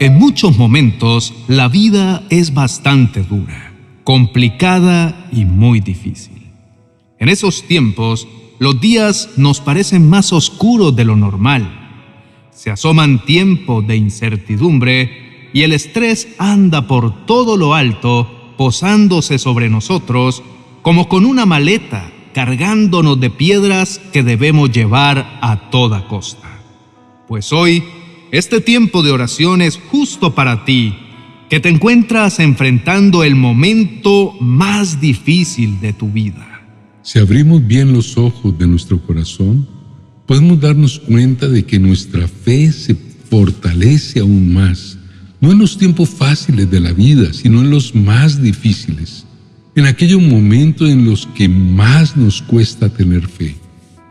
En muchos momentos la vida es bastante dura, complicada y muy difícil. En esos tiempos, los días nos parecen más oscuros de lo normal. Se asoman tiempos de incertidumbre y el estrés anda por todo lo alto, posándose sobre nosotros como con una maleta, cargándonos de piedras que debemos llevar a toda costa. Pues hoy este tiempo de oración es justo para ti, que te encuentras enfrentando el momento más difícil de tu vida. Si abrimos bien los ojos de nuestro corazón, podemos darnos cuenta de que nuestra fe se fortalece aún más, no en los tiempos fáciles de la vida, sino en los más difíciles, en aquellos momentos en los que más nos cuesta tener fe.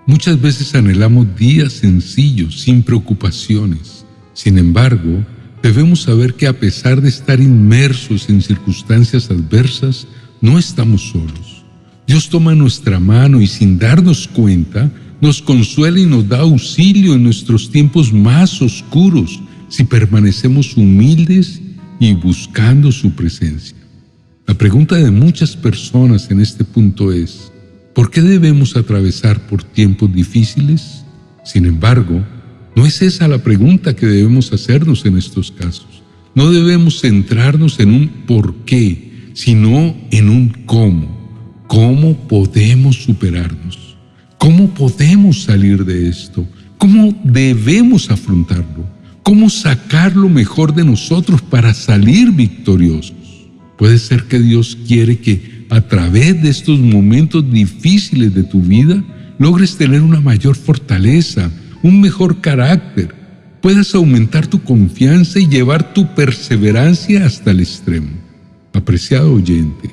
Muchas veces anhelamos días sencillos, sin preocupaciones sin embargo, debemos saber que a pesar de estar inmersos en circunstancias adversas, no estamos solos. Dios toma nuestra mano y sin darnos cuenta, nos consuela y nos da auxilio en nuestros tiempos más oscuros si permanecemos humildes y buscando su presencia. La pregunta de muchas personas en este punto es, ¿por qué debemos atravesar por tiempos difíciles? Sin embargo, no es esa la pregunta que debemos hacernos en estos casos. No debemos centrarnos en un por qué, sino en un cómo. ¿Cómo podemos superarnos? ¿Cómo podemos salir de esto? ¿Cómo debemos afrontarlo? ¿Cómo sacar lo mejor de nosotros para salir victoriosos? Puede ser que Dios quiere que a través de estos momentos difíciles de tu vida logres tener una mayor fortaleza, un mejor carácter, puedas aumentar tu confianza y llevar tu perseverancia hasta el extremo. Apreciado oyente,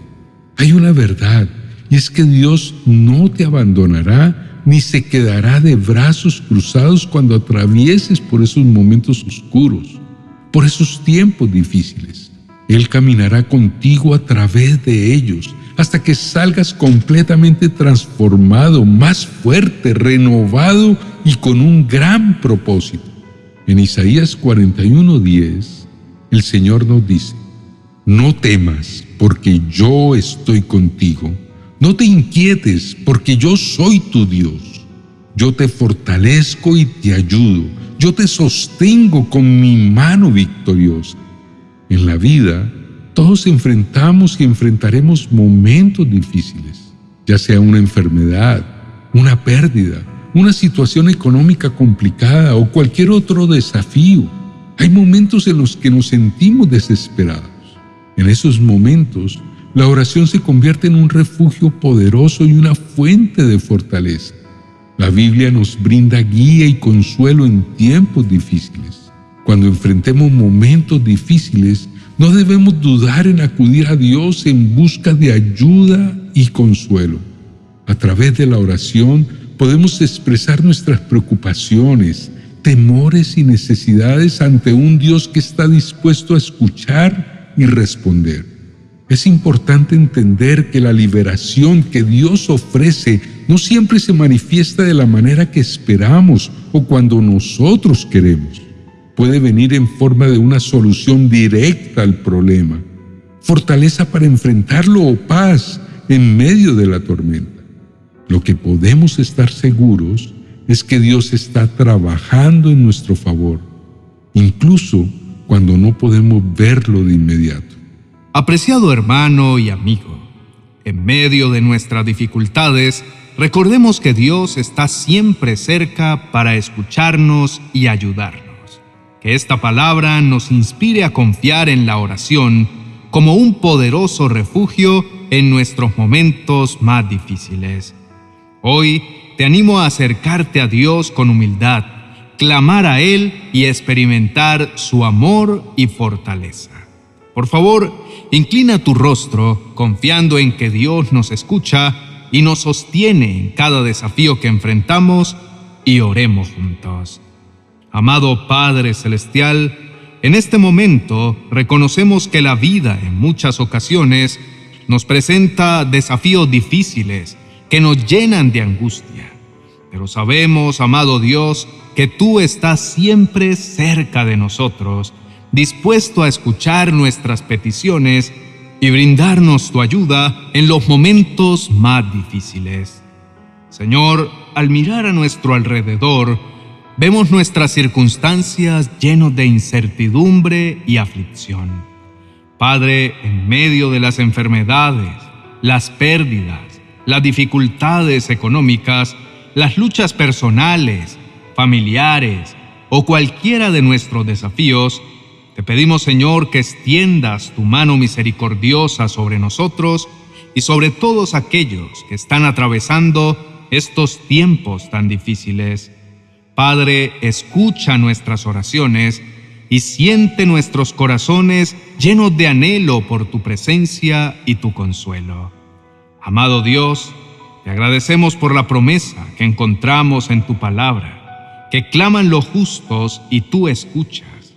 hay una verdad y es que Dios no te abandonará ni se quedará de brazos cruzados cuando atravieses por esos momentos oscuros, por esos tiempos difíciles. Él caminará contigo a través de ellos hasta que salgas completamente transformado, más fuerte, renovado y con un gran propósito. En Isaías 41:10, el Señor nos dice, no temas porque yo estoy contigo, no te inquietes porque yo soy tu Dios, yo te fortalezco y te ayudo, yo te sostengo con mi mano victoriosa. En la vida, todos enfrentamos y enfrentaremos momentos difíciles, ya sea una enfermedad, una pérdida, una situación económica complicada o cualquier otro desafío. Hay momentos en los que nos sentimos desesperados. En esos momentos, la oración se convierte en un refugio poderoso y una fuente de fortaleza. La Biblia nos brinda guía y consuelo en tiempos difíciles. Cuando enfrentemos momentos difíciles, no debemos dudar en acudir a Dios en busca de ayuda y consuelo. A través de la oración, podemos expresar nuestras preocupaciones, temores y necesidades ante un Dios que está dispuesto a escuchar y responder. Es importante entender que la liberación que Dios ofrece no siempre se manifiesta de la manera que esperamos o cuando nosotros queremos. Puede venir en forma de una solución directa al problema, fortaleza para enfrentarlo o paz en medio de la tormenta. Lo que podemos estar seguros es que Dios está trabajando en nuestro favor, incluso cuando no podemos verlo de inmediato. Apreciado hermano y amigo, en medio de nuestras dificultades, recordemos que Dios está siempre cerca para escucharnos y ayudarnos. Que esta palabra nos inspire a confiar en la oración como un poderoso refugio en nuestros momentos más difíciles. Hoy te animo a acercarte a Dios con humildad, clamar a Él y experimentar su amor y fortaleza. Por favor, inclina tu rostro confiando en que Dios nos escucha y nos sostiene en cada desafío que enfrentamos y oremos juntos. Amado Padre Celestial, en este momento reconocemos que la vida en muchas ocasiones nos presenta desafíos difíciles que nos llenan de angustia. Pero sabemos, amado Dios, que tú estás siempre cerca de nosotros, dispuesto a escuchar nuestras peticiones y brindarnos tu ayuda en los momentos más difíciles. Señor, al mirar a nuestro alrededor, vemos nuestras circunstancias llenos de incertidumbre y aflicción. Padre, en medio de las enfermedades, las pérdidas, las dificultades económicas, las luchas personales, familiares o cualquiera de nuestros desafíos, te pedimos, Señor, que extiendas tu mano misericordiosa sobre nosotros y sobre todos aquellos que están atravesando estos tiempos tan difíciles. Padre, escucha nuestras oraciones y siente nuestros corazones llenos de anhelo por tu presencia y tu consuelo. Amado Dios, te agradecemos por la promesa que encontramos en tu palabra, que claman los justos y tú escuchas.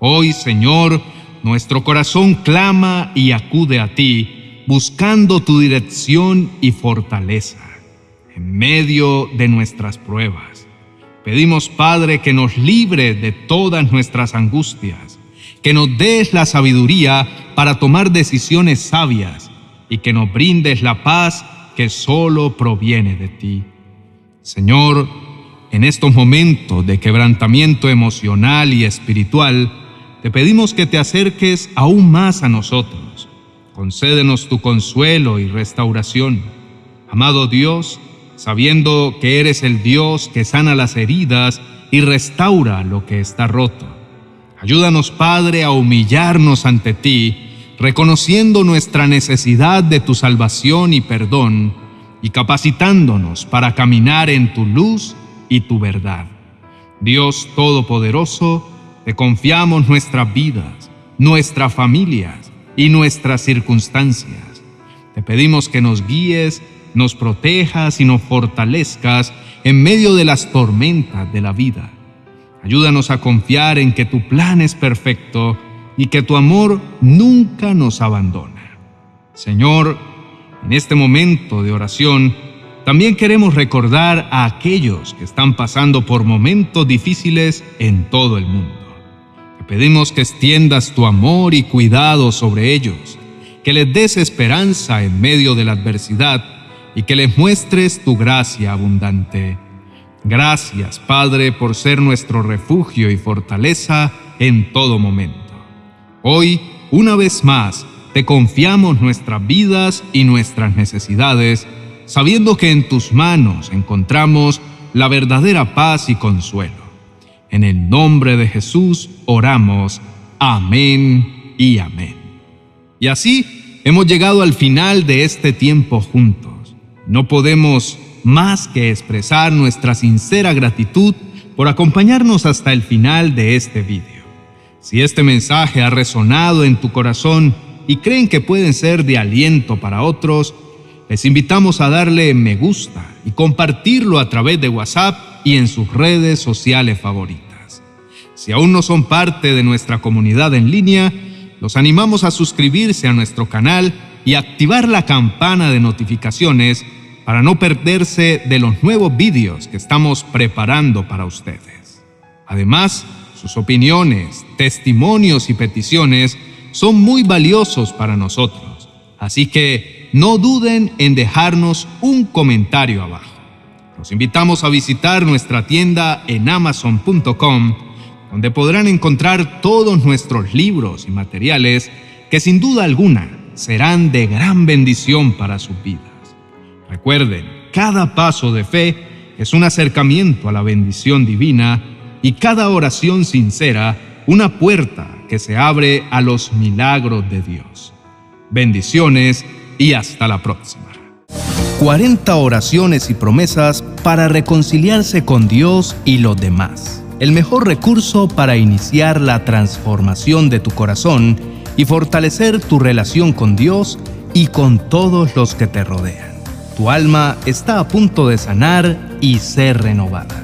Hoy, Señor, nuestro corazón clama y acude a ti, buscando tu dirección y fortaleza en medio de nuestras pruebas. Pedimos, Padre, que nos libre de todas nuestras angustias, que nos des la sabiduría para tomar decisiones sabias y que nos brindes la paz que solo proviene de ti. Señor, en estos momentos de quebrantamiento emocional y espiritual, te pedimos que te acerques aún más a nosotros. Concédenos tu consuelo y restauración. Amado Dios, sabiendo que eres el Dios que sana las heridas y restaura lo que está roto. Ayúdanos, Padre, a humillarnos ante ti, reconociendo nuestra necesidad de tu salvación y perdón, y capacitándonos para caminar en tu luz y tu verdad. Dios Todopoderoso, te confiamos nuestras vidas, nuestras familias y nuestras circunstancias. Te pedimos que nos guíes, nos protejas y nos fortalezcas en medio de las tormentas de la vida. Ayúdanos a confiar en que tu plan es perfecto y que tu amor nunca nos abandona. Señor, en este momento de oración, también queremos recordar a aquellos que están pasando por momentos difíciles en todo el mundo pedimos que extiendas tu amor y cuidado sobre ellos, que les des esperanza en medio de la adversidad y que les muestres tu gracia abundante. Gracias, Padre, por ser nuestro refugio y fortaleza en todo momento. Hoy, una vez más, te confiamos nuestras vidas y nuestras necesidades, sabiendo que en tus manos encontramos la verdadera paz y consuelo. En el nombre de Jesús oramos. Amén y amén. Y así hemos llegado al final de este tiempo juntos. No podemos más que expresar nuestra sincera gratitud por acompañarnos hasta el final de este video. Si este mensaje ha resonado en tu corazón y creen que pueden ser de aliento para otros, les invitamos a darle me gusta y compartirlo a través de WhatsApp y en sus redes sociales favoritas. Si aún no son parte de nuestra comunidad en línea, los animamos a suscribirse a nuestro canal y activar la campana de notificaciones para no perderse de los nuevos vídeos que estamos preparando para ustedes. Además, sus opiniones, testimonios y peticiones son muy valiosos para nosotros, así que no duden en dejarnos un comentario abajo. Los invitamos a visitar nuestra tienda en amazon.com donde podrán encontrar todos nuestros libros y materiales que sin duda alguna serán de gran bendición para sus vidas. Recuerden, cada paso de fe es un acercamiento a la bendición divina y cada oración sincera una puerta que se abre a los milagros de Dios. Bendiciones y hasta la próxima. 40 oraciones y promesas para reconciliarse con Dios y los demás el mejor recurso para iniciar la transformación de tu corazón y fortalecer tu relación con Dios y con todos los que te rodean. Tu alma está a punto de sanar y ser renovada.